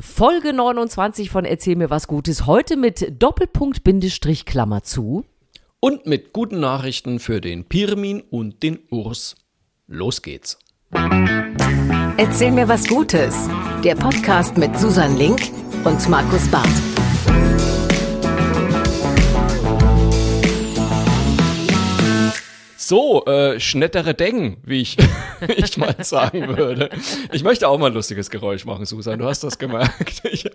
Folge 29 von Erzähl mir was Gutes. Heute mit Doppelpunkt Bindestrich Klammer zu. Und mit guten Nachrichten für den Pirmin und den Urs. Los geht's. Erzähl mir was Gutes. Der Podcast mit Susan Link und Markus Barth. So, äh, schnettere Deng, wie ich, ich mal sagen würde. Ich möchte auch mal ein lustiges Geräusch machen, Susan. Du hast das gemerkt. Ich,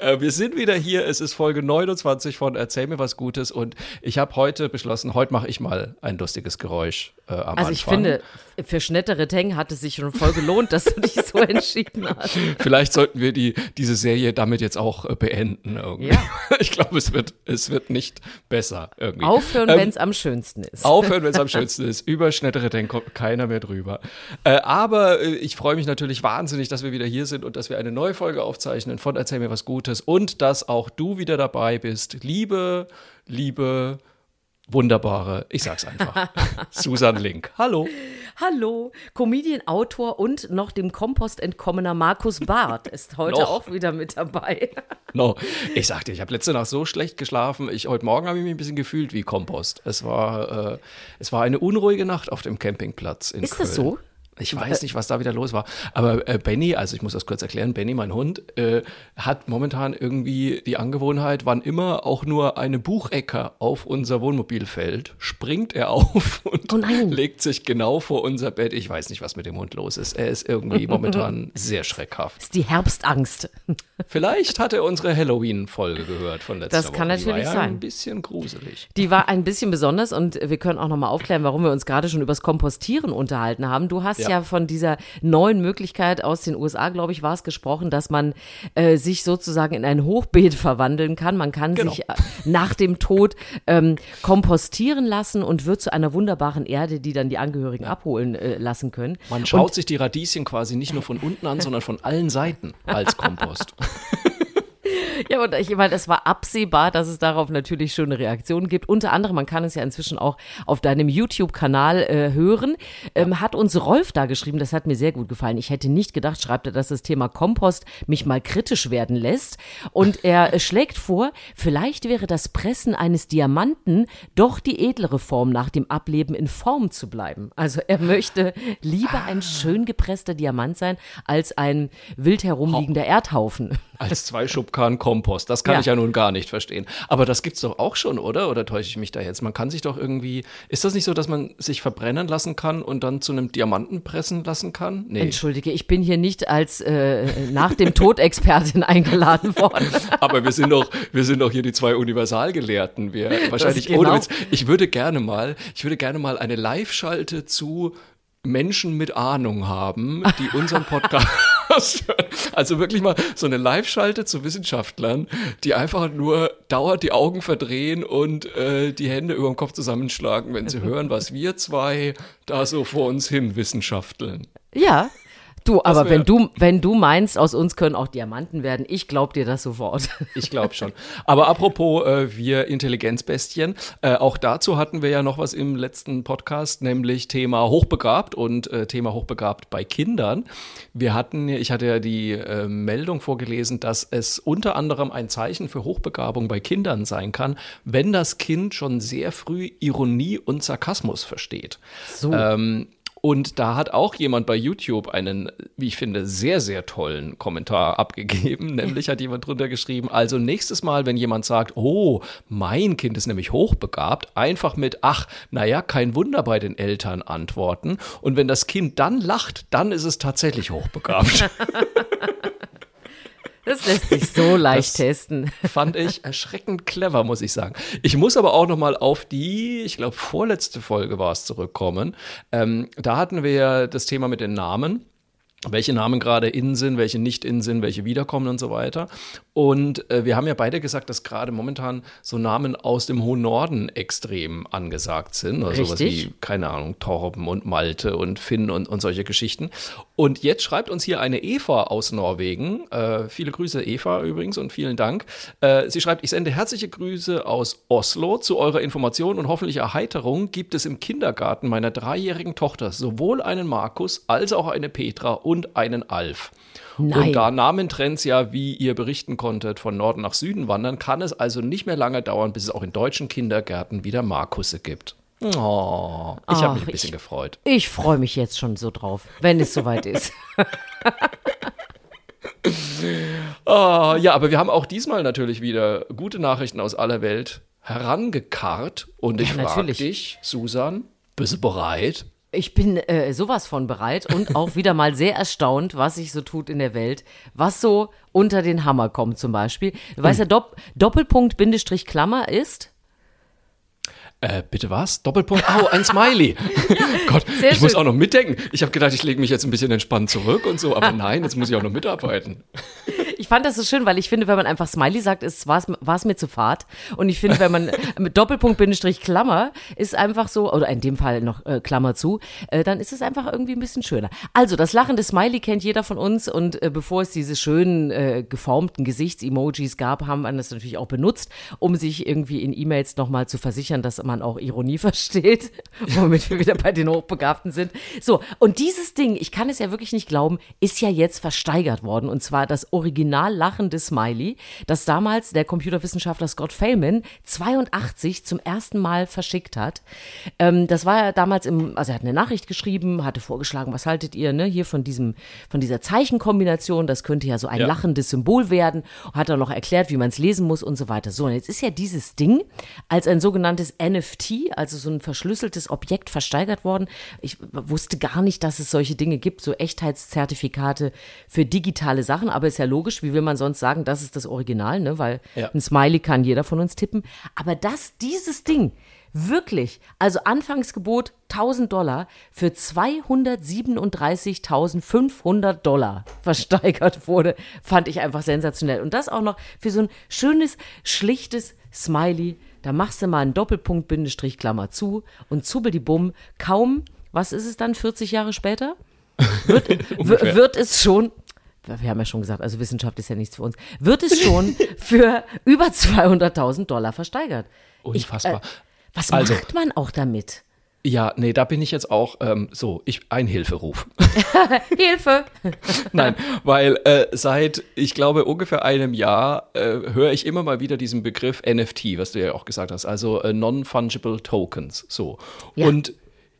äh, wir sind wieder hier. Es ist Folge 29 von Erzähl mir was Gutes und ich habe heute beschlossen, heute mache ich mal ein lustiges Geräusch äh, am Also Anfang. ich finde, für Schnettere Teng hat es sich schon voll gelohnt, dass du dich so entschieden hast. Vielleicht sollten wir die, diese Serie damit jetzt auch äh, beenden irgendwie. Ja. Ich glaube, es wird, es wird nicht besser irgendwie. Aufhören, Ähm, wenn es am schönsten ist. Aufhören, wenn es am schönsten ist. Über schnettere Denk kommt keiner mehr drüber. Äh, aber äh, ich freue mich natürlich wahnsinnig, dass wir wieder hier sind und dass wir eine neue Folge aufzeichnen von Erzähl mir was Gutes und dass auch du wieder dabei bist. Liebe, liebe, wunderbare, ich sag's einfach, Susan Link. Hallo. Hallo, Comedian, Autor und noch dem Kompost entkommener Markus Barth ist heute auch wieder mit dabei. No. Ich sagte, ich habe letzte Nacht so schlecht geschlafen. Ich, heute Morgen habe ich mich ein bisschen gefühlt wie Kompost. Es war, äh, es war eine unruhige Nacht auf dem Campingplatz in Ist Köln. das so? Ich weiß nicht, was da wieder los war. Aber äh, Benny, also ich muss das kurz erklären, Benny, mein Hund, äh, hat momentan irgendwie die Angewohnheit, wann immer auch nur eine Buchecke auf unser Wohnmobil fällt, springt er auf und Oh legt sich genau vor unser Bett. Ich weiß nicht, was mit dem Hund los ist. Er ist irgendwie momentan sehr schreckhaft. ist die Herbstangst. Vielleicht hat er unsere Halloween-Folge gehört von letzter Das Woche. kann Die war natürlich ja sein. Ein bisschen gruselig. Die war ein bisschen besonders und wir können auch nochmal aufklären, warum wir uns gerade schon übers Kompostieren unterhalten haben. Du hast ja, Ja. von dieser neuen Möglichkeit aus den USA, glaube ich, war es gesprochen, dass man äh, sich sozusagen in ein Hochbeet verwandeln kann. Man kann Genau. sich äh, nach dem Tod ähm, kompostieren lassen und wird zu einer wunderbaren Erde, die dann die Angehörigen abholen äh, lassen können. Man schaut sich die Radieschen quasi nicht nur von unten an, sondern von allen Seiten als Kompost. Ja, und ich meine, es war absehbar, dass es darauf natürlich schon eine Reaktion gibt. Unter anderem, man kann es ja inzwischen auch auf deinem YouTube-Kanal äh, hören. Ähm, Hat uns Rolf da geschrieben, das hat mir sehr gut gefallen. Ich hätte nicht gedacht, schreibt er, dass das Thema Kompost mich mal kritisch werden lässt. Und er äh, schlägt vor, vielleicht wäre das Pressen eines Diamanten doch die edlere Form, nach dem Ableben in Form zu bleiben. Also er möchte lieber ein schön gepresster Diamant sein, als ein wild herumliegender Erdhaufen. Als zwei Schubkarren Kompost. Das kann Ja. ich ja nun gar nicht verstehen. Aber das gibt's doch auch schon, oder? Oder täusche ich mich da jetzt? Man kann sich doch irgendwie. Ist das nicht so, dass man sich verbrennen lassen kann und dann zu einem Diamanten pressen lassen kann? Nee. Entschuldige, ich bin hier nicht als äh, nach dem Tod Expertin eingeladen worden. Aber wir sind doch, wir sind doch hier die zwei Universalgelehrten. Wir wahrscheinlich genau. ohne Witz. Ich würde gerne mal, ich würde gerne mal eine Live-Schalte zu Menschen mit Ahnung haben, die unseren Podcast hören. Also wirklich mal so eine Live-Schalte zu Wissenschaftlern, die einfach nur dauernd die Augen verdrehen und äh, die Hände über dem Kopf zusammenschlagen, wenn sie hören, was wir zwei da so vor uns hin wissenschafteln. Ja. Du, aber wenn du, wenn du meinst, aus uns können auch Diamanten werden, ich glaub dir das sofort. Ich glaube schon. Aber apropos äh, wir Intelligenzbestien, äh, auch dazu hatten wir ja noch was im letzten Podcast, nämlich Thema hochbegabt und äh, Thema hochbegabt bei Kindern. Wir hatten, ich hatte ja die äh, Meldung vorgelesen, dass es unter anderem ein Zeichen für Hochbegabung bei Kindern sein kann, wenn das Kind schon sehr früh Ironie und Sarkasmus versteht. So. Ähm, und da hat auch jemand bei YouTube einen, wie ich finde, sehr, sehr tollen Kommentar abgegeben. Nämlich hat jemand drunter geschrieben, also nächstes Mal, wenn jemand sagt, oh, mein Kind ist nämlich hochbegabt, einfach mit, ach, naja, kein Wunder bei den Eltern antworten. Und wenn das Kind dann lacht, dann ist es tatsächlich hochbegabt. Das lässt sich so leicht Das- testen. Fand ich erschreckend clever, muss ich sagen. Ich muss aber auch noch mal auf die, ich glaube, vorletzte Folge war es zurückkommen. Ähm, da hatten wir ja das Thema mit den Namen. welche Namen gerade in sind, welche nicht in sind, welche wiederkommen und so weiter. Und äh, wir haben ja beide gesagt, dass gerade momentan so Namen aus dem hohen Norden extrem angesagt sind. Also sowas Richtig. wie, keine Ahnung, Torben und Malte und Finn und, und solche Geschichten. Und jetzt schreibt uns hier eine Eva aus Norwegen. Äh, viele Grüße, Eva übrigens, und vielen Dank. Äh, sie schreibt, ich sende herzliche Grüße aus Oslo. Zu eurer Information und hoffentlich Erheiterung gibt es im Kindergarten meiner dreijährigen Tochter sowohl einen Markus als auch eine Petra und einen Alf. Nein. Und da Namentrends ja, wie ihr berichten konntet, von Norden nach Süden wandern, kann es also nicht mehr lange dauern, bis es auch in deutschen Kindergärten wieder Markusse gibt. Oh, ich habe mich ein bisschen ich- gefreut. Ich freue mich jetzt schon so drauf, wenn es soweit ist. Ah, ja, aber wir haben auch diesmal natürlich wieder gute Nachrichten aus aller Welt herangekarrt. Und ich Ja, frage dich, Susan, bist du bereit? Ich bin äh, sowas von bereit und auch wieder mal sehr erstaunt, was sich so tut in der Welt, was so unter den Hammer kommt zum Beispiel. Du weißt ja, Hm. Dopp Doppelpunkt Bindestrich Klammer ist Äh, bitte was? Doppelpunkt? Au, ein Smiley. Gott, Sehr ich muss schön. auch noch mitdenken. Ich habe gedacht, ich lege mich jetzt ein bisschen entspannt zurück und so, aber nein, jetzt muss ich auch noch mitarbeiten. Ich fand das so schön, weil ich finde, wenn man einfach Smiley sagt, ist war es mir zu fad. Und ich finde, wenn man mit Doppelpunkt Bindestrich Klammer ist einfach so, oder in dem Fall noch äh, Klammer zu, äh, dann ist es einfach irgendwie ein bisschen schöner. Also das lachende Smiley kennt jeder von uns und äh, bevor es diese schönen äh, geformten Gesichts-Emojis gab, haben wir das natürlich auch benutzt, um sich irgendwie in E-Mails nochmal zu versichern, dass man auch Ironie versteht, womit wir wieder bei den Hochbegabten sind. So, und dieses Ding, ich kann es ja wirklich nicht glauben, ist ja jetzt versteigert worden und zwar das original lachende Smiley, das damals der Computerwissenschaftler Scott Feynman 82 zum ersten Mal verschickt hat. Ähm, das war ja damals im, also er hat eine Nachricht geschrieben, hatte vorgeschlagen, was haltet ihr, ne, hier von diesem, von dieser Zeichenkombination, das könnte ja so ein Ja. lachendes Symbol werden, hat er noch erklärt, wie man es lesen muss und so weiter. So, und jetzt ist ja dieses Ding als ein sogenanntes NFT, also so ein verschlüsseltes Objekt versteigert worden. Ich wusste gar nicht, dass es solche Dinge gibt, so Echtheitszertifikate für digitale Sachen, aber ist ja logisch, wie will man sonst sagen, das ist das Original, ne, weil Ja. ein Smiley kann jeder von uns tippen. Aber dass dieses Ding wirklich, also Anfangsgebot 1000 Dollar für 237.500 Dollar versteigert wurde, fand ich einfach sensationell. Und das auch noch für so ein schönes, schlichtes Smiley. Da machst du mal einen Doppelpunkt, Bindestrich, Klammer zu und zubbel die Bumm. Kaum, was ist es dann, 40 Jahre später? Wird, wird es schon wir haben ja schon gesagt, also Wissenschaft ist ja nichts für uns, wird es schon für über 200.000 Dollar versteigert. Unfassbar. Ich, äh, was Also- macht man auch damit? Ja, nee, da bin ich jetzt auch ähm, so, ich ein Hilferuf. Hilfe! Nein, weil äh, seit, ich glaube, ungefähr einem Jahr äh, höre ich immer mal wieder diesen Begriff NFT, was du ja auch gesagt hast, also äh, Non-Fungible Tokens. So. Ja. Und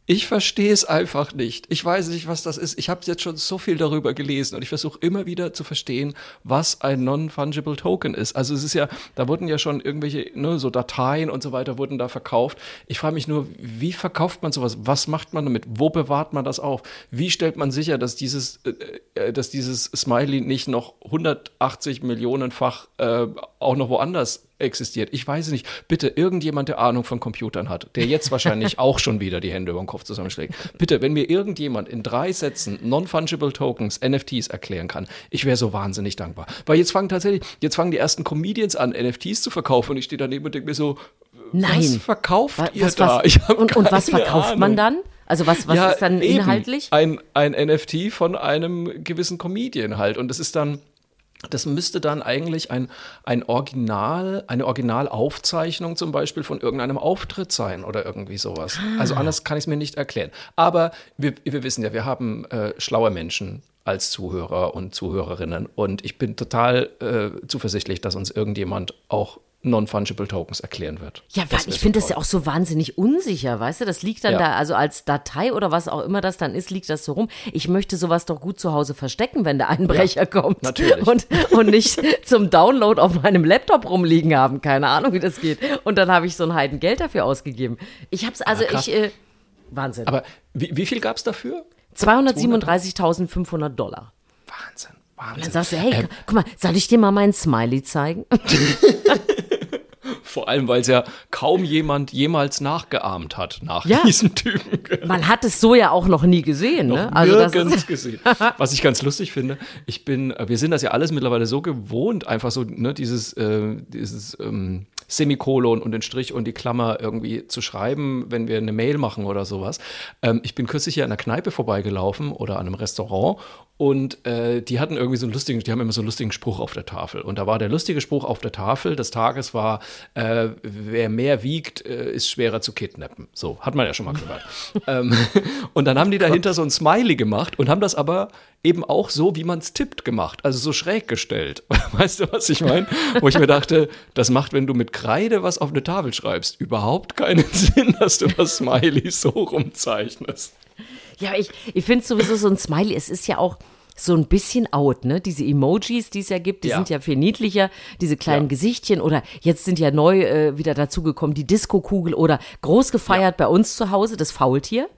ich verstehe es einfach nicht. Ich weiß nicht, was das ist. Ich habe jetzt schon so viel darüber gelesen und ich versuche immer wieder zu verstehen, was ein Non-Fungible Token ist. Also es ist ja, da wurden ja schon irgendwelche, ne, so Dateien und so weiter wurden da verkauft. Ich frage mich nur, wie verkauft man sowas? Was macht man damit? Wo bewahrt man das auf? Wie stellt man sicher, dass dieses, äh, äh, dass dieses Smiley nicht noch 180 Millionenfach äh, auch noch woanders existiert. Ich weiß es nicht. Bitte irgendjemand, der Ahnung von Computern hat, der jetzt wahrscheinlich auch schon wieder die Hände über den Kopf zusammenschlägt. Bitte, wenn mir irgendjemand in drei Sätzen Non-Fungible Tokens, NFTs erklären kann, ich wäre so wahnsinnig dankbar. Weil jetzt fangen tatsächlich, jetzt fangen die ersten Comedians an, NFTs zu verkaufen und ich stehe daneben und denke mir so, Nein. was verkauft Wa- ihr was, da? was, und, und was verkauft man Ahnung. dann? Also was, was Ja, ist dann eben. inhaltlich? Ein, ein NFT von einem gewissen Comedian halt. Und das ist dann, das müsste dann eigentlich ein, ein Original, eine Originalaufzeichnung zum Beispiel von irgendeinem Auftritt sein oder irgendwie sowas. Also Ah. anders kann ich es mir nicht erklären. Aber wir, wir wissen ja, wir haben äh, schlaue Menschen als Zuhörer und Zuhörerinnen. Und ich bin total äh, zuversichtlich, dass uns irgendjemand auch Non-Fungible Tokens erklären wird. Ja, weil ich finde das ja auch so wahnsinnig unsicher, weißt du? Das liegt dann Ja. da, also als Datei oder was auch immer das dann ist, liegt das so rum. Ich möchte sowas doch gut zu Hause verstecken, wenn der Einbrecher Ja, kommt. natürlich. Und, und nicht zum Download auf meinem Laptop rumliegen haben. Keine Ahnung, wie das geht. Und dann habe ich so ein Heidengeld dafür ausgegeben. Ich habe es, also Ah, krass. ich, äh, Wahnsinn. Aber wie, wie viel gab es dafür? 237.500 Dollar. Wahnsinn, Dann Wahnsinn. sagst du, hey, Ähm, guck mal, soll ich dir mal meinen Smiley zeigen? Vor allem, weil es ja kaum jemand jemals nachgeahmt hat nach Ja. diesem Typen. Man hat es so ja auch noch nie gesehen, ne? Noch Also das nirgends gesehen. Was ich ganz lustig finde, ich bin, äh, wir sind das ja alles mittlerweile so gewohnt, einfach so, ne, dieses, äh, dieses, ähm, Semikolon und den Strich und die Klammer irgendwie zu schreiben, wenn wir eine Mail machen oder sowas. Ähm, ich bin kürzlich hier an einer Kneipe vorbeigelaufen oder an einem Restaurant und äh, die hatten irgendwie so einen lustigen, die haben immer so einen lustigen Spruch auf der Tafel. Und da war der lustige Spruch auf der Tafel des Tages war, äh, wer mehr wiegt, äh, ist schwerer zu kidnappen. So, hat man ja schon mal gehört. ähm, und dann haben die dahinter so ein Smiley gemacht und haben das aber eben auch so, wie man es tippt, gemacht. Also so schräg gestellt. Weißt du, was ich meine? Wo ich mir dachte, das macht, wenn du mit Kreide was auf eine Tafel schreibst, überhaupt keinen Sinn, dass du das Smiley so rumzeichnest. Ja, ich, ich finde sowieso so ein Smiley, es ist ja auch so ein bisschen out, ne? Diese Emojis, die es ja gibt, die Ja. sind ja viel niedlicher, diese kleinen Ja. Gesichtchen oder jetzt sind ja neu äh, wieder dazugekommen die Disco-Kugel oder groß gefeiert bei uns zu Hause das Faultier.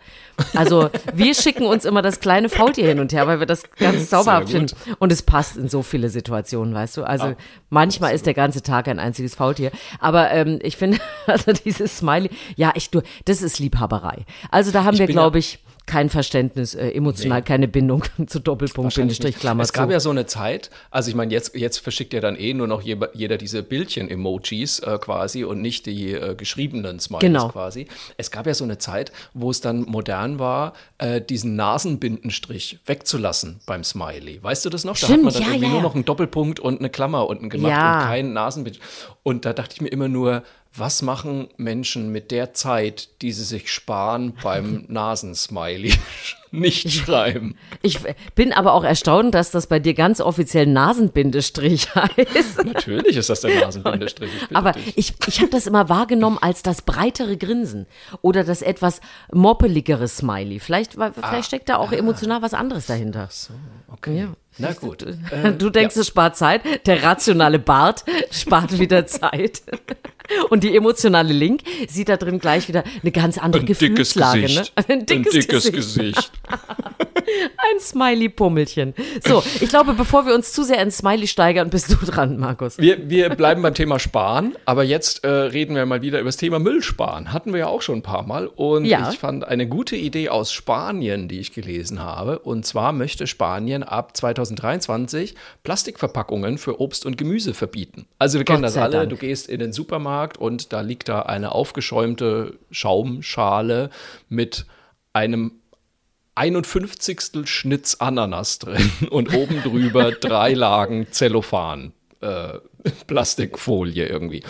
Also wir schicken uns immer das kleine Faultier hin und her, weil wir das ganz zauberhaft finden. Und es passt in so viele Situationen, weißt du? Also manchmal ist der ganze Tag ein einziges Faultier. Aber ähm, ich finde, also dieses Smiley, ja, ich, du, das ist Liebhaberei. Also da haben wir, bin ja- glaube ich, kein Verständnis, äh, emotional keine Bindung zu Doppelpunkt, Bindestrich. Klammer Es gab zu. ja so eine Zeit, also ich meine, jetzt, jetzt verschickt ja dann eh nur noch jeder, jeder diese Bildchen-Emojis äh, quasi und nicht die äh, geschriebenen Smileys Genau. quasi. Es gab ja so eine Zeit, wo es dann modern war, äh, diesen Nasenbindenstrich wegzulassen beim Smiley. Weißt du das noch? da hat Stimmt, man dann ja, irgendwie ja, nur noch einen Doppelpunkt und eine Klammer unten gemacht Ja. und keinen Nasenbind. Und da dachte ich mir immer nur, was machen Menschen mit der Zeit, die sie sich sparen beim Nasensmiley? Nicht schreiben. Ich bin aber auch erstaunt, dass das bei dir ganz offiziell Nasenbindestrich heißt. Natürlich ist das der Nasenbindestrich. ich Aber dich. ich, ich habe das immer wahrgenommen als das breitere Grinsen oder das etwas moppeligere Smiley. Vielleicht, Ah. vielleicht steckt da auch emotional was anderes dahinter. Okay. Ja. Na gut. Du denkst, es spart Zeit. Der rationale Bart spart wieder Zeit. Und die emotionale Link sieht da drin gleich wieder eine ganz andere Ein dickes Gefühlslage. Gesicht. Ne? Ein dickes, Gesicht. Gesicht. Ein Smiley-Pummelchen. So, ich glaube, bevor wir uns zu sehr ins Smiley steigern, bist du dran, Markus. Wir, wir bleiben beim Thema Sparen, aber jetzt äh, reden wir mal wieder über das Thema Müllsparen. Hatten wir ja auch schon ein paar Mal. Und Ja. ich fand eine gute Idee aus Spanien, die ich gelesen habe. Und zwar möchte Spanien ab 2023 Plastikverpackungen für Obst und Gemüse verbieten. Also wir kennen Gott das sei alle. Dank. Du gehst in den Supermarkt und da liegt da eine aufgeschäumte Schaumschale mit einem 51. Schnitz Ananas drin und oben drüber drei Lagen Zellophan, äh, Plastikfolie irgendwie.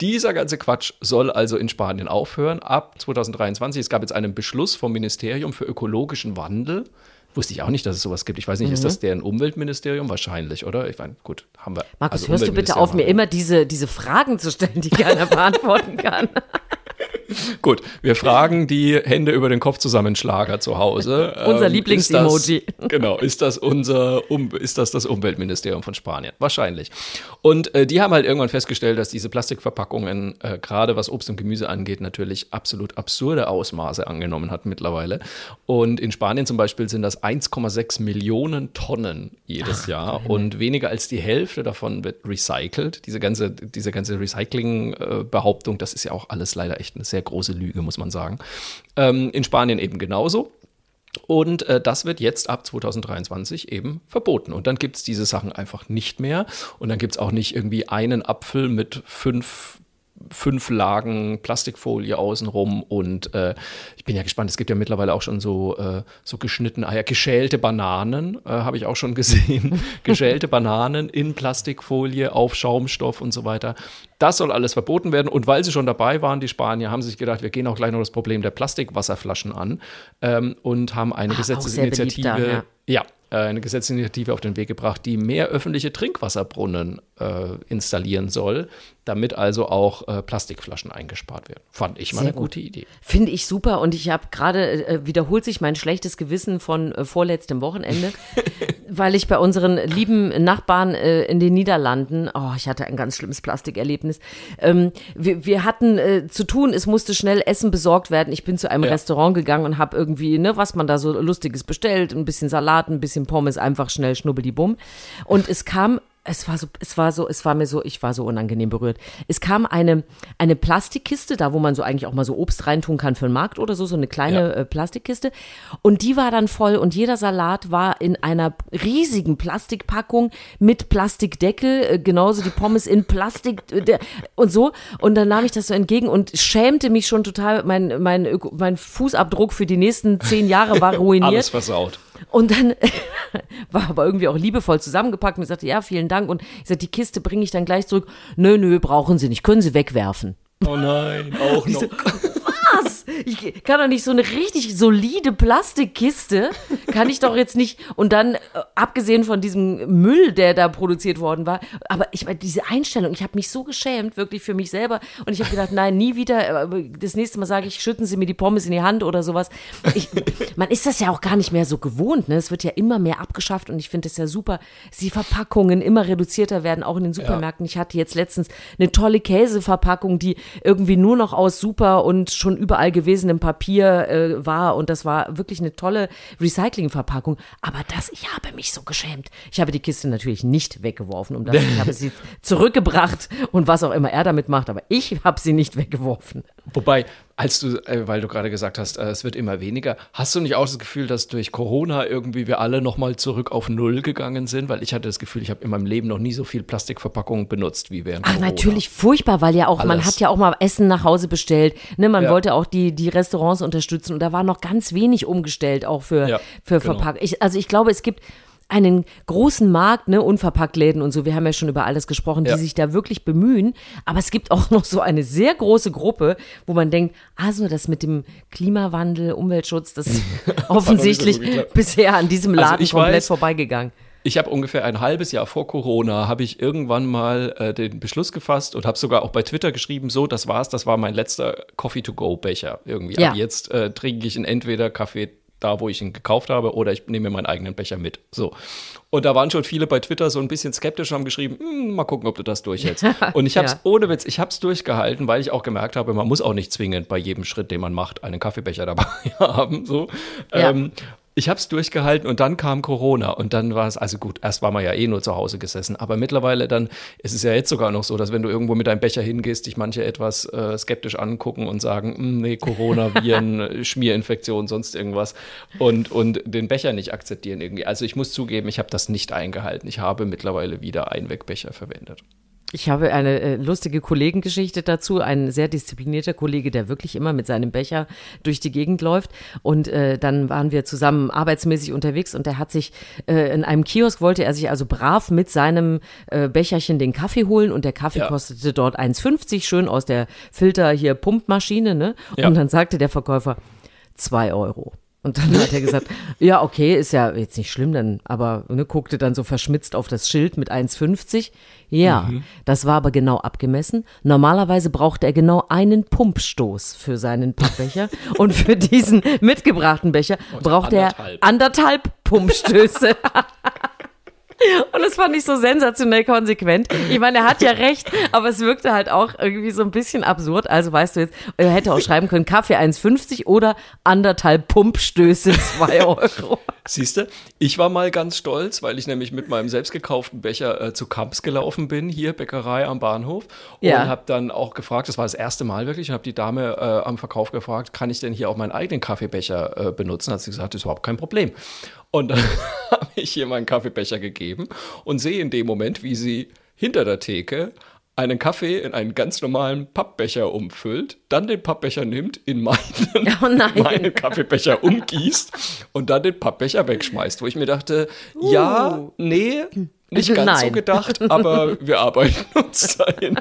Dieser ganze Quatsch soll also in Spanien aufhören ab 2023. Es gab jetzt einen Beschluss vom Ministerium für ökologischen Wandel. Wusste ich auch nicht, dass es sowas gibt. Ich weiß nicht, ist das deren Umweltministerium? Wahrscheinlich, oder? Ich meine, gut, haben wir. Markus, also hörst du bitte auf, mir immer diese, diese Fragen zu stellen, die keiner beantworten kann? Gut, wir fragen die Hände über den Kopf zusammenschlager zu Hause. Unser Ähm, Lieblingsemoji. Genau, ist das unser, um, ist das das Umweltministerium von Spanien? Wahrscheinlich. Und äh, die haben halt irgendwann festgestellt, dass diese Plastikverpackungen, äh, gerade was Obst und Gemüse angeht, natürlich absolut absurde Ausmaße angenommen hat mittlerweile. Und in Spanien zum Beispiel sind das 1,6 Millionen Tonnen jedes Jahr und weniger als die Hälfte davon wird recycelt. Diese ganze, diese ganze Recycling-Behauptung, das ist ja auch alles leider echt eine sehr große Lüge, muss man sagen. Ähm, in Spanien eben genauso. Und äh, das wird jetzt ab 2023 eben verboten. Und dann gibt es diese Sachen einfach nicht mehr. Und dann gibt es auch nicht irgendwie einen Apfel mit fünf fünf Lagen Plastikfolie außenrum und äh, ich bin ja gespannt, es gibt ja mittlerweile auch schon so, äh, so geschnittene Eier, geschälte Bananen, äh, habe ich auch schon gesehen, geschälte Bananen in Plastikfolie auf Schaumstoff und so weiter. Das soll alles verboten werden und weil sie schon dabei waren, die Spanier, haben sie sich gedacht, wir gehen auch gleich noch das Problem der Plastikwasserflaschen an ähm, und haben eine Ah, sehr beliebt Gesetzesinitiative, da, ja. ja, eine Gesetzesinitiative auf den Weg gebracht, die mehr öffentliche Trinkwasserbrunnen äh, installieren soll, damit also auch äh, Plastikflaschen eingespart werden. Fand ich mal Sehr eine gut. gute Idee. Finde ich super und ich habe gerade, äh, wiederholt sich mein schlechtes Gewissen von äh, vorletztem Wochenende, weil ich bei unseren lieben Nachbarn äh, in den Niederlanden, oh, ich hatte ein ganz schlimmes Plastikerlebnis. Ähm, wir, wir hatten äh, zu tun, es musste schnell Essen besorgt werden. Ich bin zu einem Ja. Restaurant gegangen und habe irgendwie, ne, was man da so Lustiges bestellt, ein bisschen Salat, ein bisschen Pommes, einfach schnell schnubbeldibumm. Und es kam es war so, es war so, es war mir so, ich war so unangenehm berührt. Es kam eine, eine Plastikkiste, da wo man so eigentlich auch mal so Obst reintun kann für den Markt oder so, so eine kleine Ja. äh, Plastikkiste. Und die war dann voll und jeder Salat war in einer riesigen Plastikpackung mit Plastikdeckel, äh, genauso die Pommes in Plastik äh, und so. Und dann nahm ich das so entgegen und schämte mich schon total, mein, mein, mein Fußabdruck für die nächsten zehn Jahre war ruiniert. Alles versaut. Und dann war aber irgendwie auch liebevoll zusammengepackt und ich sagte, ja, vielen Dank. Und ich sagte, die Kiste bringe ich dann gleich zurück. Nö, nö, brauchen Sie nicht, können Sie wegwerfen. Oh nein, auch noch. Was? Ich kann doch nicht so eine richtig solide Plastikkiste, kann ich doch jetzt nicht. Und dann, äh, abgesehen von diesem Müll, der da produziert worden war, aber ich meine, diese Einstellung, ich habe mich so geschämt, wirklich für mich selber. Und ich habe gedacht, nein, nie wieder. Das nächste Mal sage ich, schütten Sie mir die Pommes in die Hand oder sowas. Ich, man ist das ja auch gar nicht mehr so gewohnt. Ne? Es wird ja immer mehr abgeschafft und ich finde es ja super, dass die Verpackungen immer reduzierter werden, auch in den Supermärkten. Ich hatte jetzt letztens eine tolle Käseverpackung, die irgendwie nur noch aus super und schon überall gewesenem Papier äh, war und das war wirklich eine tolle Recyclingverpackung. Aber das, ich habe mich so geschämt. Ich habe die Kiste natürlich nicht weggeworfen, um das, ich habe sie zurückgebracht und was auch immer er damit macht, aber ich habe sie nicht weggeworfen. Wobei, als du, äh, weil du gerade gesagt hast, äh, es wird immer weniger, hast du nicht auch das Gefühl, dass durch Corona irgendwie wir alle nochmal zurück auf Null gegangen sind? Weil ich hatte das Gefühl, ich habe in meinem Leben noch nie so viel Plastikverpackungen benutzt wie während Ach, Corona. natürlich furchtbar, weil ja auch, man Alles. hat ja auch mal Essen nach Hause bestellt. Ne, man Ja. wollte auch die, die Restaurants unterstützen und da war noch ganz wenig umgestellt, auch für, Ja, für genau. Verpackung. Ich, also ich glaube, es gibt einen großen Markt, ne, Unverpacktläden und so, wir haben ja schon über alles gesprochen, die Ja. sich da wirklich bemühen. Aber es gibt auch noch so eine sehr große Gruppe, wo man denkt, also das mit dem Klimawandel, Umweltschutz, das ist offensichtlich so bisher an diesem Also Laden ich komplett weiß- vorbeigegangen. Ich habe ungefähr ein halbes Jahr vor Corona, habe ich irgendwann mal äh, den Beschluss gefasst und habe sogar auch bei Twitter geschrieben, so, das war's, das war mein letzter Coffee-to-go-Becher irgendwie. Ja. Ab jetzt äh, trinke ich ihn entweder Kaffee da, wo ich ihn gekauft habe, oder ich nehme mir meinen eigenen Becher mit. So. Und da waren schon viele bei Twitter so ein bisschen skeptisch und haben geschrieben, "Hm, mal gucken, ob du das durchhältst. Und ich habe es Ja. ohne Witz, ich habe es durchgehalten, weil ich auch gemerkt habe, man muss auch nicht zwingend bei jedem Schritt, den man macht, einen Kaffeebecher dabei haben. So. Ja. Ähm, ich habe es durchgehalten und dann kam Corona und dann war es, also gut, erst war man ja eh nur zu Hause gesessen, aber mittlerweile dann ist es ja jetzt sogar noch so, dass wenn du irgendwo mit deinem Becher hingehst, dich manche etwas äh, skeptisch angucken und sagen, "Hm, nee, Corona, Viren, Schmierinfektion, sonst irgendwas und, und den Becher nicht akzeptieren irgendwie. Also ich muss zugeben, ich habe das nicht eingehalten. Ich habe mittlerweile wieder Einwegbecher verwendet. Ich habe eine äh, lustige Kollegengeschichte dazu. Ein sehr disziplinierter Kollege, der wirklich immer mit seinem Becher durch die Gegend läuft. Und äh, dann waren wir zusammen arbeitsmäßig unterwegs und er hat sich äh, in einem Kiosk wollte er sich also brav mit seinem äh, Becherchen den Kaffee holen und der Kaffee Ja. kostete dort 1,50 schön aus der Filter hier Pumpmaschine, ne? Ja. Und dann sagte der Verkäufer zwei Euro. Und dann hat er gesagt, ja, okay, ist ja jetzt nicht schlimm, dann, aber ne, guckte dann so verschmitzt auf das Schild mit 1,50. Ja, Mhm. das war aber genau abgemessen. Normalerweise braucht er genau einen Pumpstoß für seinen Pappbecher und für diesen mitgebrachten Becher braucht er anderthalb. anderthalb Pumpstöße. Und das fand ich so sensationell konsequent. Ich meine, er hat ja recht, aber es wirkte halt auch irgendwie so ein bisschen absurd. Also weißt du jetzt, er hätte auch schreiben können, Kaffee 1,50 oder anderthalb Pumpstöße 2 Euro. Siehst du, ich war mal ganz stolz, weil ich nämlich mit meinem selbst gekauften Becher äh, zu Kamps gelaufen bin, hier Bäckerei am Bahnhof. Ja. Und habe dann auch gefragt, das war das erste Mal wirklich, und habe die Dame äh, am Verkauf gefragt, kann ich denn hier auch meinen eigenen Kaffeebecher äh, benutzen? Hat sie gesagt, das ist überhaupt kein Problem. Und dann habe ich ihr meinen Kaffeebecher gegeben und sehe in dem Moment, wie sie hinter der Theke einen Kaffee in einen ganz normalen Pappbecher umfüllt, dann den Pappbecher nimmt, in meinen, Oh meinen Kaffeebecher umgießt und dann den Pappbecher wegschmeißt, wo ich mir dachte, ja, nee, nicht ganz so Nein. gedacht, aber wir arbeiten uns dahin.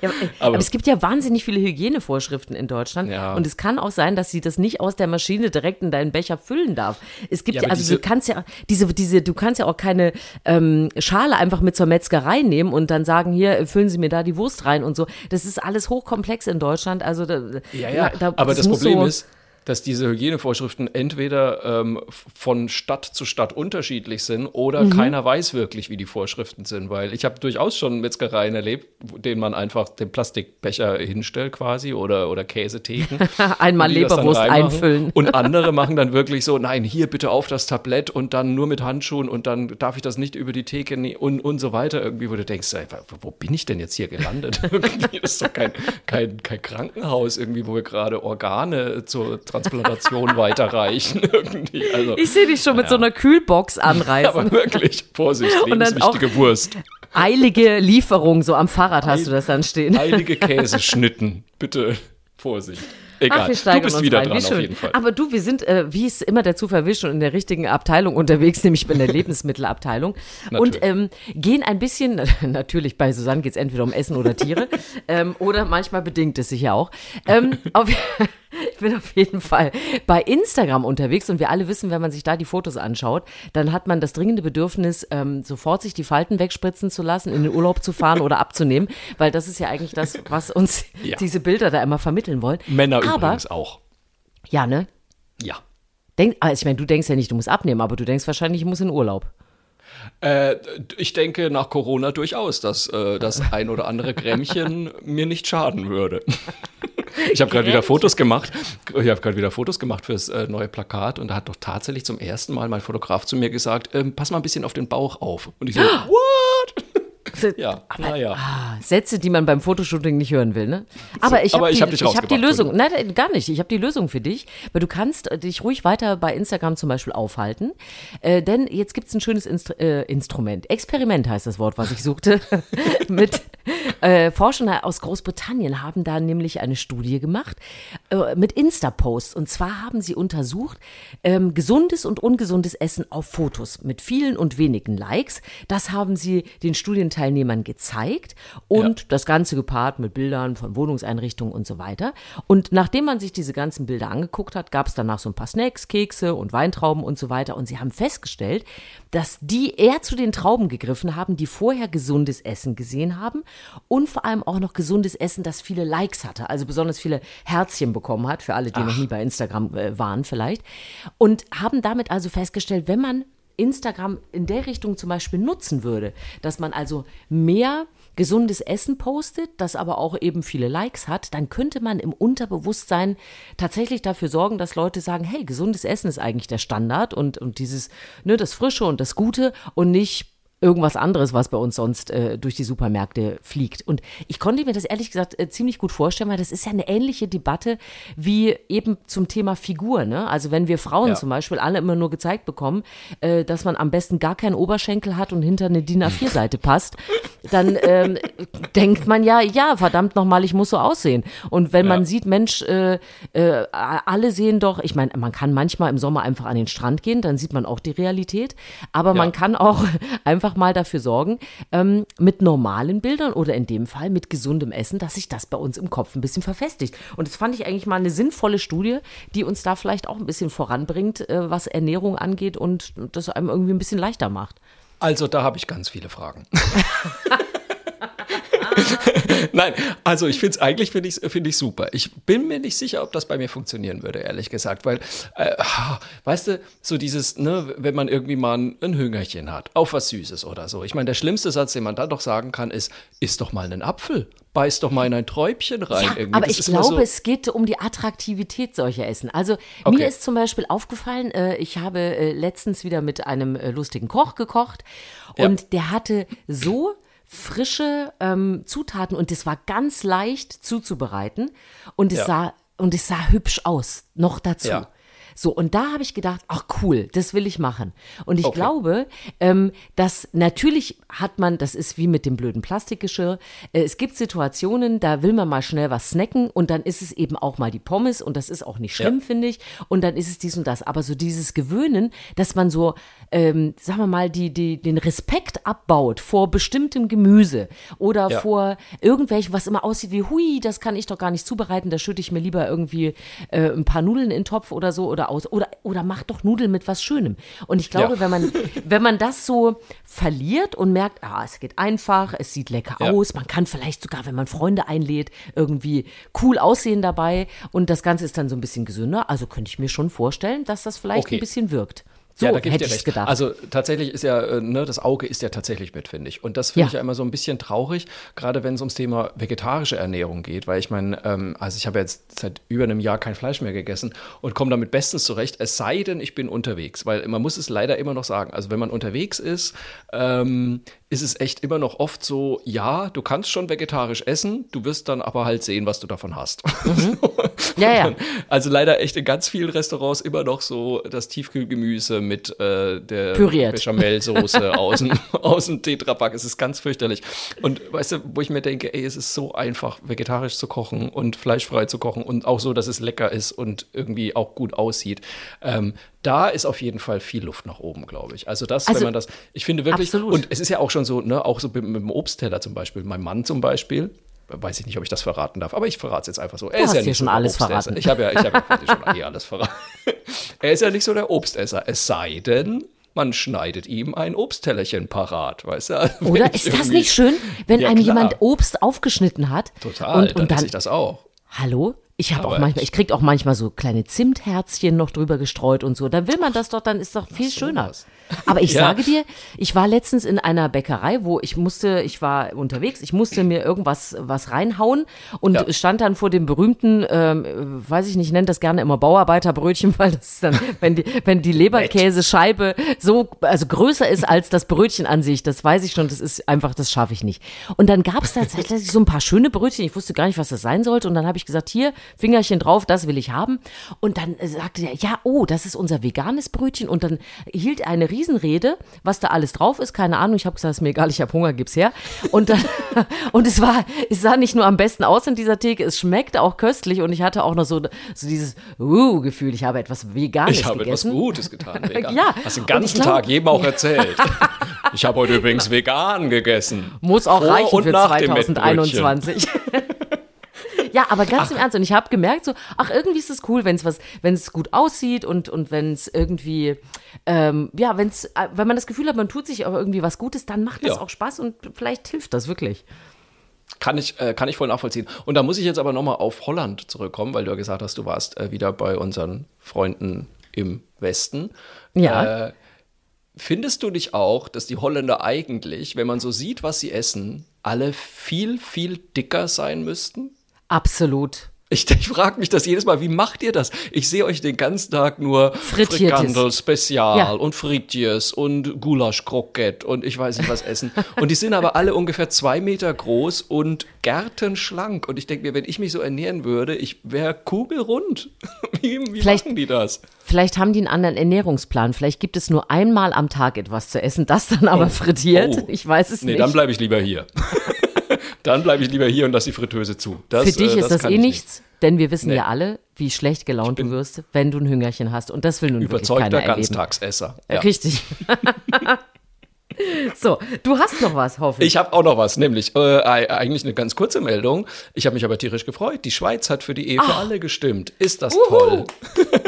Ja, aber, aber Aber- es gibt ja wahnsinnig viele Hygienevorschriften in Deutschland. Ja. Und es kann auch sein, dass sie das nicht aus der Maschine direkt in deinen Becher füllen darf. Es gibt Ja, ja, also diese- du kannst ja diese, diese, du kannst ja auch keine ähm, Schale einfach mit zur Metzgerei nehmen und dann sagen, hier, füllen Sie mir da die Wurst rein und so. Das ist alles hochkomplex in Deutschland. Also da, Ja, ja, da, aber das muss Problem so, ist, dass diese Hygienevorschriften entweder ähm, von Stadt zu Stadt unterschiedlich sind oder mhm. keiner weiß wirklich, wie die Vorschriften sind. Weil ich habe durchaus schon Metzgereien erlebt, denen man einfach den Plastikbecher hinstellt quasi oder, oder Käsetheken. Einmal Leberwurst einfüllen. Und andere machen dann wirklich so, nein, hier bitte auf das Tablett und dann nur mit Handschuhen und dann darf ich das nicht über die Theke und, und so weiter. Irgendwie, wo du denkst, ey, wo bin ich denn jetzt hier gelandet? das ist doch kein, kein, kein Krankenhaus irgendwie, wo wir gerade Organe zur Transplantation weiterreichen. Irgendwie. Also, ich sehe dich schon mit ja. so einer Kühlbox anreisen. aber wirklich, Vorsicht, lebenswichtige Wurst. Eilige Lieferung, so am Fahrrad hast Eil, du das dann stehen. Eilige Käseschnitten, bitte Vorsicht. Egal, Ach, du bist wieder rein. dran auf jeden Fall. Aber du, wir sind, äh, wie es immer der Zufall will, schon in der richtigen Abteilung unterwegs, nämlich in der Lebensmittelabteilung. und ähm, gehen ein bisschen, natürlich bei Susanne geht es entweder um Essen oder Tiere, ähm, oder manchmal bedingt es sich ja auch. Ähm, auf, ich bin auf jeden Fall bei Instagram unterwegs und wir alle wissen, wenn man sich da die Fotos anschaut, dann hat man das dringende Bedürfnis, ähm, sofort sich die Falten wegspritzen zu lassen, in den Urlaub zu fahren oder abzunehmen, weil das ist ja eigentlich das, was uns ja. diese Bilder da immer vermitteln wollen. Männer aber, übrigens auch. Ja, ne? Ja. Denk, also ich meine, du denkst ja nicht, du musst abnehmen, aber du denkst wahrscheinlich, ich muss in Urlaub. Äh, ich denke nach Corona durchaus, dass äh, das ein oder andere Grämmchen mir nicht schaden würde. Ich habe gerade wieder Fotos gemacht. Ich habe gerade wieder Fotos gemacht fürs äh, neue Plakat und da hat doch tatsächlich zum ersten Mal mein Fotograf zu mir gesagt: ähm, Pass mal ein bisschen auf den Bauch auf. Und ich so: What? Ja, naja. Ah, Sätze, die man beim Fotoshooting nicht hören will, ne? Aber ich habe die, hab ich hab die Lösung. Nein, gar nicht. Ich habe die Lösung für dich, weil du kannst dich ruhig weiter bei Instagram zum Beispiel aufhalten. Äh, denn jetzt gibt es ein schönes Instru äh, Instrument. Experiment heißt das Wort, was ich suchte. Mit äh, Forscher aus Großbritannien haben da nämlich eine Studie gemacht äh, mit Insta-Posts. Und zwar haben sie untersucht ähm, gesundes und ungesundes Essen auf Fotos mit vielen und wenigen Likes. Das haben sie den Studienteilnehmern Teilnehmern gezeigt und ja. das Ganze gepaart mit Bildern von Wohnungseinrichtungen und so weiter. Und nachdem man sich diese ganzen Bilder angeguckt hat, gab es danach so ein paar Snacks, Kekse und Weintrauben und so weiter. Und sie haben festgestellt, dass die eher zu den Trauben gegriffen haben, die vorher gesundes Essen gesehen haben und vor allem auch noch gesundes Essen, das viele Likes hatte, also besonders viele Herzchen bekommen hat, für alle, die Ach. noch nie bei Instagram äh, waren vielleicht. Und haben damit also festgestellt, wenn man Instagram in der Richtung zum Beispiel nutzen würde, dass man also mehr gesundes Essen postet, das aber auch eben viele Likes hat, dann könnte man im Unterbewusstsein tatsächlich dafür sorgen, dass Leute sagen, hey, gesundes Essen ist eigentlich der Standard und, und dieses, ne, das Frische und das Gute und nicht irgendwas anderes, was bei uns sonst äh, durch die Supermärkte fliegt. Und ich konnte mir das ehrlich gesagt äh, ziemlich gut vorstellen, weil das ist ja eine ähnliche Debatte wie eben zum Thema Figur. Ne? Also wenn wir Frauen ja. zum Beispiel alle immer nur gezeigt bekommen, äh, dass man am besten gar keinen Oberschenkel hat und hinter eine DIN A4-Seite passt, dann ähm, denkt man ja, ja, verdammt nochmal, ich muss so aussehen. Und wenn ja. man sieht, Mensch, äh, äh, alle sehen doch, ich meine, man kann manchmal im Sommer einfach an den Strand gehen, dann sieht man auch die Realität, aber ja. man kann auch einfach einfach mal dafür sorgen, ähm, mit normalen Bildern oder in dem Fall mit gesundem Essen, dass sich das bei uns im Kopf ein bisschen verfestigt. Und das fand ich eigentlich mal eine sinnvolle Studie, die uns da vielleicht auch ein bisschen voranbringt, äh, was Ernährung angeht und das einem irgendwie ein bisschen leichter macht. Also da habe ich ganz viele Fragen. Nein, also ich finde es eigentlich finde ich, find ich super. Ich bin mir nicht sicher, ob das bei mir funktionieren würde, ehrlich gesagt, weil, äh, weißt du, so dieses, ne, wenn man irgendwie mal ein, ein Hüngerchen hat, auf was Süßes oder so. Ich meine, der schlimmste Satz, den man dann doch sagen kann, ist, isst doch mal einen Apfel beiß doch mal in ein Träubchen rein. Ja, aber das ich glaube, so es geht um die Attraktivität solcher Essen. Also okay. mir ist zum Beispiel aufgefallen, äh, ich habe äh, letztens wieder mit einem äh, lustigen Koch gekocht und ja. der hatte so frische ähm, Zutaten und es war ganz leicht zuzubereiten und es ja. sah und es sah hübsch aus, noch dazu. Ja. So, und da habe ich gedacht, ach cool, das will ich machen. Und ich okay. glaube, ähm, dass natürlich hat man, das ist wie mit dem blöden Plastikgeschirr, äh, es gibt Situationen, da will man mal schnell was snacken und dann ist es eben auch mal die Pommes und das ist auch nicht schlimm, ja. finde ich. Und dann ist es dies und das. Aber so dieses Gewöhnen, dass man so, ähm, sagen wir mal, die, die, den Respekt abbaut vor bestimmtem Gemüse oder ja. vor irgendwelchen, was immer aussieht wie, hui, das kann ich doch gar nicht zubereiten, da schütte ich mir lieber irgendwie äh, ein paar Nudeln in den Topf oder so oder oder aus oder oder macht doch Nudeln mit was Schönem. Und ich glaube, Ja. wenn man wenn man das so verliert und merkt, ah, es geht einfach, es sieht lecker Ja. aus, man kann vielleicht sogar, wenn man Freunde einlädt, irgendwie cool aussehen dabei und das Ganze ist dann so ein bisschen gesünder. Also könnte ich mir schon vorstellen, dass das vielleicht Okay. ein bisschen wirkt. So ja, da hätte ich recht. gedacht. Also tatsächlich ist ja, äh, ne, das Auge ist ja tatsächlich mit, finde ich. Und das finde Ja. ich ja immer so ein bisschen traurig, gerade wenn es ums Thema vegetarische Ernährung geht, weil ich meine, ähm, also ich habe jetzt seit über einem Jahr kein Fleisch mehr gegessen und komme damit bestens zurecht, es sei denn, ich bin unterwegs, weil man muss es leider immer noch sagen, also wenn man unterwegs ist, ähm, ist es echt immer noch oft so, ja, du kannst schon vegetarisch essen, du wirst dann aber halt sehen, was du davon hast. Mhm. Ja, ja. Also leider echt in ganz vielen Restaurants immer noch so das Tiefkühlgemüse mit äh, der Püriert. Bechamelsoße aus dem, aus dem Tetrapack. Es ist ganz fürchterlich. Und weißt du, wo ich mir denke, ey, es ist so einfach, vegetarisch zu kochen und fleischfrei zu kochen und auch so, dass es lecker ist und irgendwie auch gut aussieht. Ähm, da ist auf jeden Fall viel Luft nach oben, glaube ich. Also das, Also, wenn man das, ich finde wirklich, absolut. und es ist ja auch schon so, ne, auch so mit, mit dem Obstteller zum Beispiel. Mein Mann zum Beispiel, weiß ich nicht, ob ich das verraten darf, aber ich verrate es jetzt einfach so. Er ist hast ja nicht schon so der alles Obstesser. verraten. Ich habe ja, ich habe ja schon eh alles verraten. Er ist ja nicht so der Obstesser, es sei denn, man schneidet ihm ein Obsttellerchen parat, weißt du? Also Oder ist das nicht schön, wenn Ja, einem klar. jemand Obst aufgeschnitten hat? Total, Und, dann und dann, esse ich das auch. hallo? Ich habe auch manchmal, ich- krieg auch manchmal so kleine Zimtherzchen noch drüber gestreut und so. Dann will man das doch, dann ist doch viel schöner. Aber ich Ja. sage dir, ich war letztens in einer Bäckerei, wo ich musste, ich war unterwegs, ich musste mir irgendwas was reinhauen und Ja. stand dann vor dem berühmten, ähm, äh, weiß ich nicht, ich nenne das gerne immer Bauarbeiterbrötchen, weil das ist dann, wenn die, wenn die Leberkäsescheibe so, also größer ist als das Brötchen an sich, das weiß ich schon, das ist einfach, das schaffe ich nicht. Und dann gab es tatsächlich so ein paar schöne Brötchen, ich wusste gar nicht, was das sein sollte und dann habe ich gesagt, hier, Fingerchen drauf, das will ich haben. Und dann äh, sagte der, ja, oh, das ist unser veganes Brötchen und dann hielt er eine Riesenrede, was da alles drauf ist, keine Ahnung, ich habe gesagt, ist mir egal, ich habe Hunger, gib's her. Und dann, und es war, es sah nicht nur am besten aus in dieser Theke, es schmeckte auch köstlich und ich hatte auch noch so, so dieses Uh-Gefühl, ich habe etwas Veganes Ich habe etwas gegessen. Gutes getan, vegan. Ja, Hast den ganzen glaub- Tag jedem auch erzählt. ich habe heute übrigens vegan gegessen. Muss auch Vor reichen für nach dem Mettbrötchen. 2021. ja, aber ganz im Ernst. Und ich habe gemerkt, so, ach, irgendwie ist es cool, wenn es was, wenn es gut aussieht und, und wenn es irgendwie, ähm, ja, wenn es, wenn man das Gefühl hat, man tut sich auch irgendwie was Gutes, dann macht das Ja. auch Spaß und vielleicht hilft das wirklich. Kann ich, äh, kann ich voll nachvollziehen. Und da muss ich jetzt aber nochmal auf Holland zurückkommen, weil du ja gesagt hast, du warst äh, wieder bei unseren Freunden im Westen. Ja. Äh, findest du nicht auch, dass die Holländer eigentlich, wenn man so sieht, was sie essen, alle viel, viel dicker sein müssten? Absolut. Ich, ich frage mich das jedes Mal, wie macht ihr das? Ich sehe euch den ganzen Tag nur. Frikandel Spezial Ja. und Fritjes und Gulasch Kroket und ich weiß nicht was essen. Und die sind aber alle ungefähr zwei Meter groß und gärtenschlank. Und ich denke mir, wenn ich mich so ernähren würde, ich wäre kugelrund. Wie, wie Vielleicht- machen die das? Vielleicht haben die einen anderen Ernährungsplan. Vielleicht gibt es nur einmal am Tag etwas zu essen, das dann aber frittiert. Oh. Ich weiß es Nee, nicht. dann bleibe ich lieber hier. Dann bleibe ich lieber hier und lasse die Fritteuse zu. Das, Für dich äh, ist das eh ich nicht. nichts, denn wir wissen Nee. ja alle, wie schlecht gelaunt du wirst, wenn du ein Hüngerchen hast. Und das will nun wirklich Überzeugter keiner erleben. Ganztagsesser. Ja. Richtig. so, du hast noch was, hoffe ich. Ich habe auch noch was, nämlich äh, eigentlich eine ganz kurze Meldung. Ich habe mich aber tierisch gefreut. Die Schweiz hat für die Ehe für alle gestimmt. Ist das toll?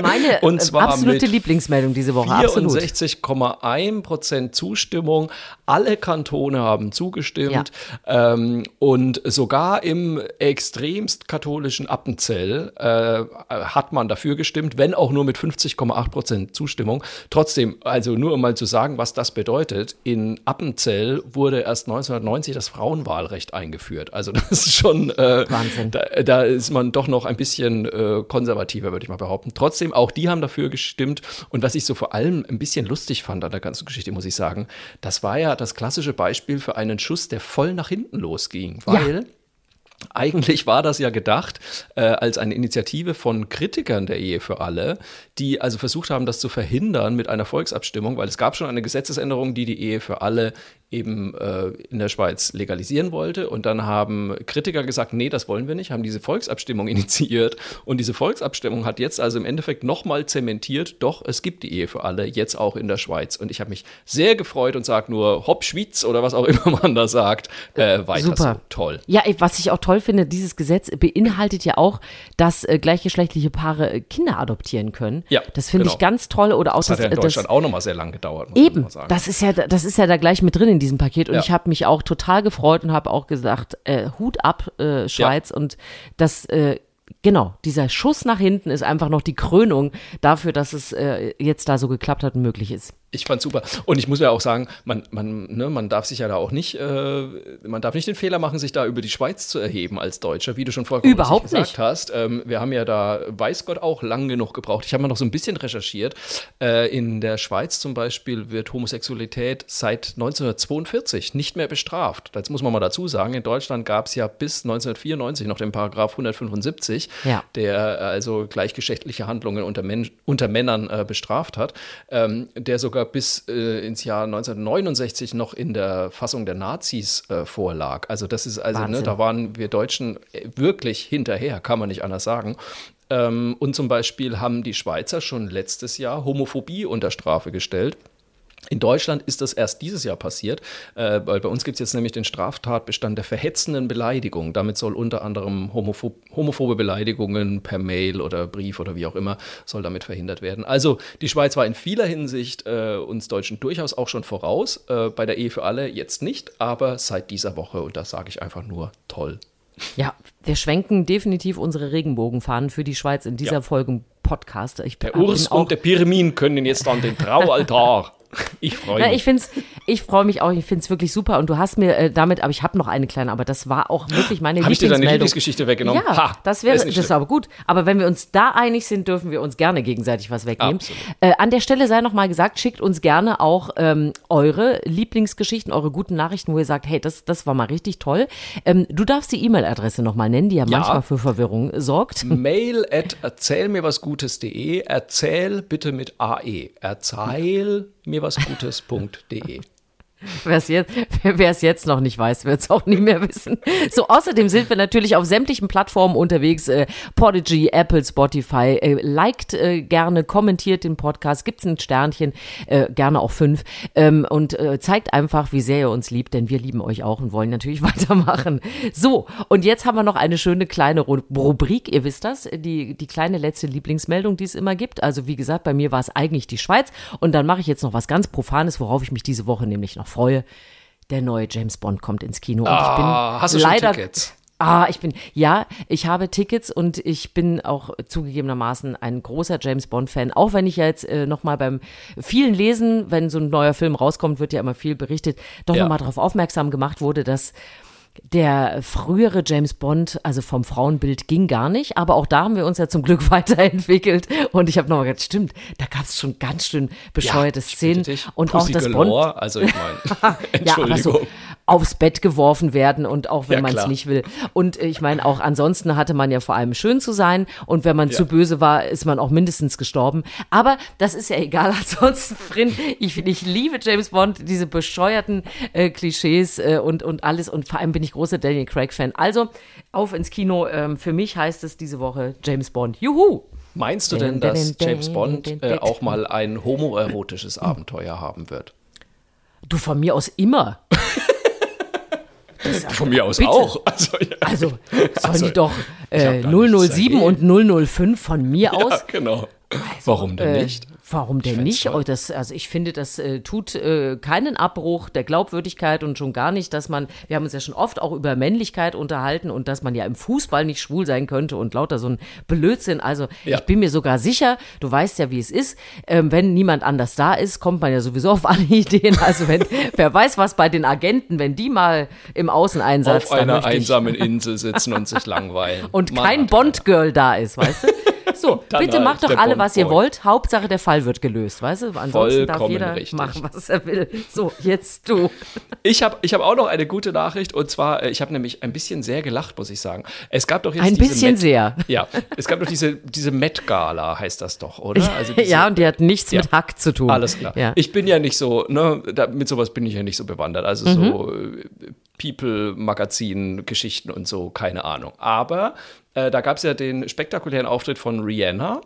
Meine Und äh, zwar absolute Lieblingsmeldung diese Woche. Absolut. 64,1 Prozent Zustimmung. Alle Kantone haben zugestimmt. Ähm, und sogar im extremst katholischen Appenzell äh, hat man dafür gestimmt, wenn auch nur mit 50,8 Prozent Zustimmung. Trotzdem, also nur um mal zu sagen, was das bedeutet, in Appenzell wurde erst 1990 das Frauenwahlrecht eingeführt. Also das ist schon äh, Wahnsinn. Da, da ist man doch noch ein bisschen äh, konservativer, würde ich mal behaupten. Trotzdem, auch die haben dafür gestimmt. Und was ich so vor allem ein bisschen lustig fand an der ganzen Geschichte, muss ich sagen, das war ja das klassische Beispiel für einen Schuss, der voll nach hinten losging. Weil eigentlich war das ja gedacht äh, als eine Initiative von Kritikern der Ehe für alle, die also versucht haben, das zu verhindern mit einer Volksabstimmung, weil es gab schon eine Gesetzesänderung, die die Ehe für alle eben äh, in der Schweiz legalisieren wollte. Und dann haben Kritiker gesagt, nee, das wollen wir nicht, haben diese Volksabstimmung initiiert. Und diese Volksabstimmung hat jetzt also im Endeffekt nochmal zementiert, doch, es gibt die Ehe für alle, jetzt auch in der Schweiz. Und ich habe mich sehr gefreut und sage nur, hopp, Schweiz oder was auch immer man da sagt, äh, weiter Super. so, toll. Ja, was ich auch toll finde, dieses Gesetz beinhaltet ja auch, dass äh, gleichgeschlechtliche Paare äh, Kinder adoptieren können. Ja, das finde genau. ich ganz toll. Oder auch Das hat ja in das, Deutschland auch nochmal sehr lang gedauert, muss man Eben, mal sagen. das ist ja, das ist ja da gleich mit drin in diesem Paket und Ja. ich habe mich auch total gefreut und habe auch gesagt, äh, Hut ab, äh, Schweiz und das, äh, genau, dieser Schuss nach hinten ist einfach noch die Krönung dafür, dass es äh, jetzt da so geklappt hat und möglich ist. Ich fand super. Und ich muss ja auch sagen, man, man, ne, man darf sich ja da auch nicht, äh, man darf nicht den Fehler machen, sich da über die Schweiz zu erheben als Deutscher, wie du schon richtig gesagt nicht. hast. Ähm, wir haben ja da, weiß Gott, auch lang genug gebraucht. Ich habe mal noch so ein bisschen recherchiert. Äh, in der Schweiz zum Beispiel wird Homosexualität seit 1942 nicht mehr bestraft. Das muss man mal dazu sagen. In Deutschland gab es ja bis 1994 noch den Paragraph 175, Ja. der äh, also gleichgeschlechtliche Handlungen unter, Men unter Männern äh, bestraft hat, ähm, der sogar bis äh, ins Jahr 1969 noch in der Fassung der Nazis äh, vorlag. Also das ist also, ne, da waren wir Deutschen äh, wirklich hinterher, kann man nicht anders sagen. Ähm, und zum Beispiel haben die Schweizer schon letztes Jahr Homophobie unter Strafe gestellt. In Deutschland ist das erst dieses Jahr passiert, äh, weil bei uns gibt es jetzt nämlich den Straftatbestand der verhetzenden Beleidigung. Damit soll unter anderem homophob, homophobe Beleidigungen per Mail oder Brief oder wie auch immer, soll damit verhindert werden. Also die Schweiz war in vieler Hinsicht äh, uns Deutschen durchaus auch schon voraus. Äh, bei der Ehe für alle jetzt nicht, aber seit dieser Woche, und das sage ich einfach nur, toll. Ja, wir schwenken definitiv unsere Regenbogenfahnen für die Schweiz in dieser Ja. Folge Podcast. Ich Der Urs und der Pirmin können jetzt an den Traualtar. Ich freue Na, mich. ich find's, ich freue mich auch, ich finde es wirklich super. Und du hast mir äh, damit, aber ich habe noch eine kleine, aber das war auch wirklich meine Habe ich dir deine Lieblingsmeldung. Lieblingsgeschichte weggenommen? Ja, Ha, das wäre, das ist aber gut. Aber wenn wir uns da einig sind, dürfen wir uns gerne gegenseitig was wegnehmen. Äh, an der Stelle sei noch mal gesagt, schickt uns gerne auch ähm, eure Lieblingsgeschichten, eure guten Nachrichten, wo ihr sagt, hey, das, das war mal richtig toll. Ähm, du darfst die E-Mail-Adresse noch mal nennen, die ja, Ja. manchmal für Verwirrung sorgt. Mail at erzählmirwasgutes.de. Erzähl bitte mit AE. Erzähl mir was Gutes.de. Wer es jetzt, es jetzt noch nicht weiß, wird es auch nie mehr wissen. So, außerdem sind wir natürlich auf sämtlichen Plattformen unterwegs. Äh, Podigy, Apple, Spotify. Äh, liked äh, gerne, kommentiert den Podcast, gibt's ein Sternchen, äh, gerne auch fünf. Ähm, und äh, zeigt einfach, wie sehr ihr uns liebt, denn wir lieben euch auch und wollen natürlich weitermachen. So, und jetzt haben wir noch eine schöne kleine Ru Rubrik, ihr wisst das, die, die kleine letzte Lieblingsmeldung, die es immer gibt. Also wie gesagt, bei mir war es eigentlich die Schweiz. Und dann mache ich jetzt noch was ganz Profanes, worauf ich mich diese Woche nämlich noch freue. Der neue James Bond kommt ins Kino. Und ich bin Ah, hast du schon leider, Tickets? Ah, ich bin, ja, ich habe Tickets und ich bin auch zugegebenermaßen ein großer James Bond-Fan. Auch wenn ich ja jetzt äh, nochmal beim vielen Lesen, wenn so ein neuer Film rauskommt, wird ja immer viel berichtet, doch Ja. nochmal darauf aufmerksam gemacht wurde, dass der frühere James Bond, also vom Frauenbild, ging gar nicht. Aber auch da haben wir uns ja zum Glück weiterentwickelt. Und ich habe nochmal gedacht, stimmt, da gab es schon ganz schön bescheuerte bitte Szenen. Und Pussy auch das Bond, galore, Also ich meine, ja, aber Entschuldigung. so aufs Bett geworfen werden und auch wenn Ja, man es nicht will. Und äh, ich meine, auch ansonsten hatte man ja vor allem schön zu sein und wenn man zu böse war, ist man auch mindestens gestorben. Aber das ist ja egal. Ansonsten, Frin, ich, ich liebe James Bond, diese bescheuerten äh, Klischees äh, und, und alles und vor allem bin ich großer Daniel Craig-Fan. Also auf ins Kino. Ähm, für mich heißt es diese Woche James Bond. Juhu! Meinst du denn, dass James Bond äh, auch mal ein homoerotisches Abenteuer haben wird? Du von mir aus immer. Von mir aus bitte. auch. Also, ja. Also sollen Also, die doch äh, da nichts 007 und dagegen. 005 von mir ja, aus. genau. Warum denn Äh, nicht? Warum denn nicht? Oh, das, also ich finde, das äh, tut äh, keinen Abbruch der Glaubwürdigkeit und schon gar nicht, dass man, wir haben uns ja schon oft auch über Männlichkeit unterhalten und dass man ja im Fußball nicht schwul sein könnte und lauter so ein Blödsinn. Also Ja. ich bin mir sogar sicher, du weißt ja, wie es ist, ähm, wenn niemand anders da ist, kommt man ja sowieso auf alle Ideen. Also wenn, wer weiß was bei den Agenten, wenn die mal im Außeneinsatz Auf einer einsamen Insel sitzen und sich langweilen. und Mann, kein Bond-Girl da ist, weißt du? So, bitte halt macht doch der alle, was ihr wollt. Hauptsache der Fall wird gelöst, weißt du? Ansonsten darf Vollkommen jeder richtig. machen, was er will. So, jetzt du. Ich habe ich hab auch noch eine gute Nachricht und zwar, äh, ich habe nämlich ein bisschen sehr gelacht, muss ich sagen. Es gab doch jetzt Ein diese bisschen Met, sehr. Ja, es gab doch diese, diese Met-Gala, heißt das doch, oder? Also diese, ja, und die hat nichts Ja. mit Hack zu tun. Alles klar. Ja. Ich bin ja nicht so, ne, da, mit sowas bin ich ja nicht so bewandert. Also so äh, People-Magazin-Geschichten und so, keine Ahnung. Aber äh, da gab es ja den spektakulären Auftritt von Rihanna,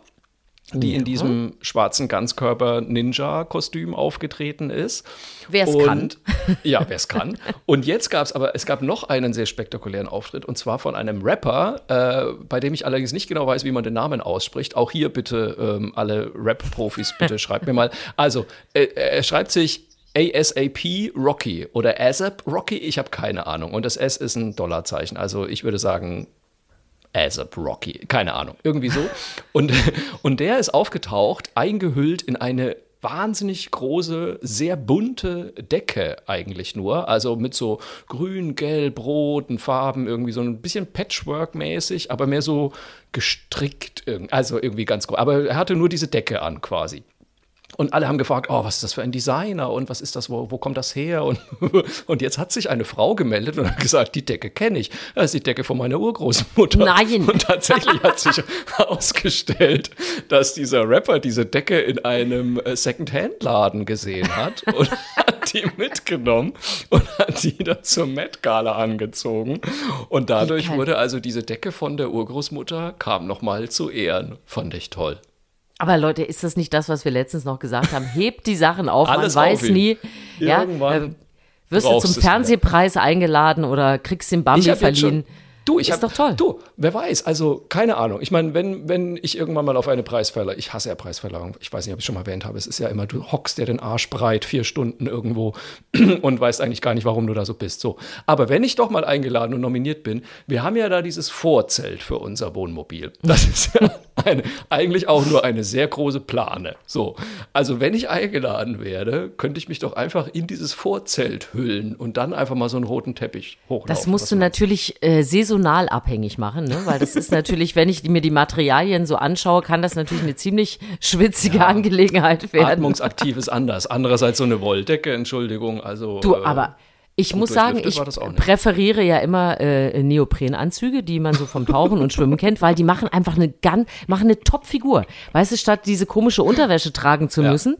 die in diesem schwarzen Ganzkörper-Ninja-Kostüm aufgetreten ist. Wer's Und- kann. Ja, wer es kann. Und jetzt gab es aber, es gab noch einen sehr spektakulären Auftritt und zwar von einem Rapper, äh, bei dem ich allerdings nicht genau weiß, wie man den Namen ausspricht. Auch hier bitte ähm, alle Rap-Profis, bitte schreibt mir mal. Also, äh, er schreibt sich ASAP Rocky oder ASAP Rocky, ich habe keine Ahnung. Und das S ist ein Dollarzeichen. Also ich würde sagen ASAP Rocky, keine Ahnung, irgendwie so. Und, und der ist aufgetaucht, eingehüllt in eine wahnsinnig große, sehr bunte Decke eigentlich nur. Also mit so grün, gelb, roten Farben, irgendwie so ein bisschen Patchwork-mäßig, aber mehr so gestrickt, also irgendwie ganz groß. Aber er hatte nur diese Decke an quasi. Und alle haben gefragt, oh, was ist das für ein Designer und was ist das, wo, wo kommt das her? Und, und jetzt hat sich eine Frau gemeldet und hat gesagt, die Decke kenne ich. Das ist die Decke von meiner Urgroßmutter. Nein. Und tatsächlich hat sich herausgestellt, dass dieser Rapper diese Decke in einem äh, Second-Hand-Laden gesehen hat und hat die mitgenommen und hat die dann zur Met-Gala angezogen. Und dadurch wurde also diese Decke von der Urgroßmutter, kam nochmal zu Ehren. Fand ich toll. Aber Leute, ist das nicht das, was wir letztens noch gesagt haben? Hebt die Sachen auf, Alles man weiß aufheben. nie. Ja, Irgendwann äh, wirst du zum du's wieder. Fernsehpreis eingeladen oder kriegst den Bambi verliehen. schon, du, ich Ist hab, doch toll. Du, wer weiß, also keine Ahnung. Ich meine, wenn, wenn ich irgendwann mal auf eine Preisverleihung, ich hasse ja Preisverleihung, ich weiß nicht, ob ich schon mal erwähnt habe, es ist ja immer, du hockst dir den Arsch breit vier Stunden irgendwo und weißt eigentlich gar nicht, warum du da so bist. So. Aber wenn ich doch mal eingeladen und nominiert bin, wir haben ja da dieses Vorzelt für unser Wohnmobil. Das ist ja eine, eigentlich auch nur eine sehr große Plane. So. Also wenn ich eingeladen werde, könnte ich mich doch einfach in dieses Vorzelt hüllen und dann einfach mal so einen roten Teppich hochlaufen. Das musst du natürlich äh, saisonal abhängig machen, ne? weil das ist natürlich, wenn ich mir die Materialien so anschaue, kann das natürlich eine ziemlich schwitzige Angelegenheit werden. Atmungsaktiv ist anders. Andererseits so eine Wolldecke, Entschuldigung. Also, Du, äh, aber ich muss sagen, ich präferiere ja immer äh, Neoprenanzüge, die man so vom Tauchen und Schwimmen kennt, weil die machen einfach eine ganz, machen eine Top-Figur. Weißt du, statt diese komische Unterwäsche tragen zu Ja, müssen,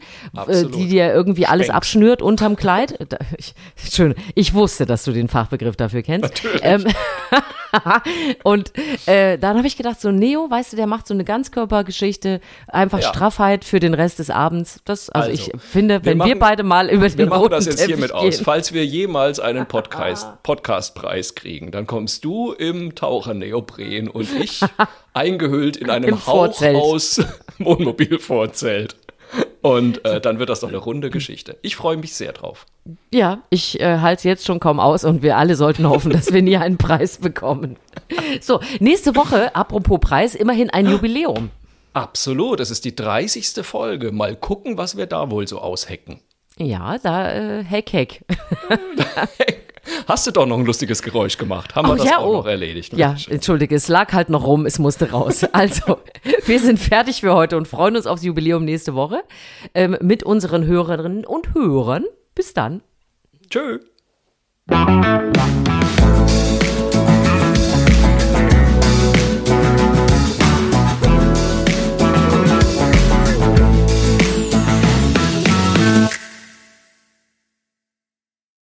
äh, die dir irgendwie alles Spanks. abschnürt unterm Kleid. Ich, schön, ich wusste, dass du den Fachbegriff dafür kennst. Ähm, und äh, dann habe ich gedacht, so Neo, weißt du, der macht so eine Ganzkörpergeschichte, einfach Ja. Straffheit für den Rest des Abends. Das, also, Also, ich finde, wenn wir, machen- beide mal über den Wir machen das jetzt Teppich hiermit gehen, aus. Falls wir jemals einen Podcast, Podcastpreis kriegen, dann kommst du im Taucherneopren und ich eingehüllt in Im einem Vorzelt. Hauchhaus Wohnmobilvorzelt. Und äh, dann wird das doch eine runde Geschichte. Ich freue mich sehr drauf. Ja, ich äh, halte es jetzt schon kaum aus und wir alle sollten hoffen, dass wir nie einen Preis bekommen. So, nächste Woche, apropos Preis, immerhin ein Jubiläum. Absolut, es ist die 30. Folge. Mal gucken, was wir da wohl so aushecken. Ja, da, äh, heck, heck. Hast du doch noch ein lustiges Geräusch gemacht? Haben wir das auch noch erledigt? Ja, Mensch. entschuldige, es lag halt noch rum, es musste raus. Also, wir sind fertig für heute und freuen uns aufs Jubiläum nächste Woche ähm, mit unseren Hörerinnen und Hörern. Bis dann. Tschö.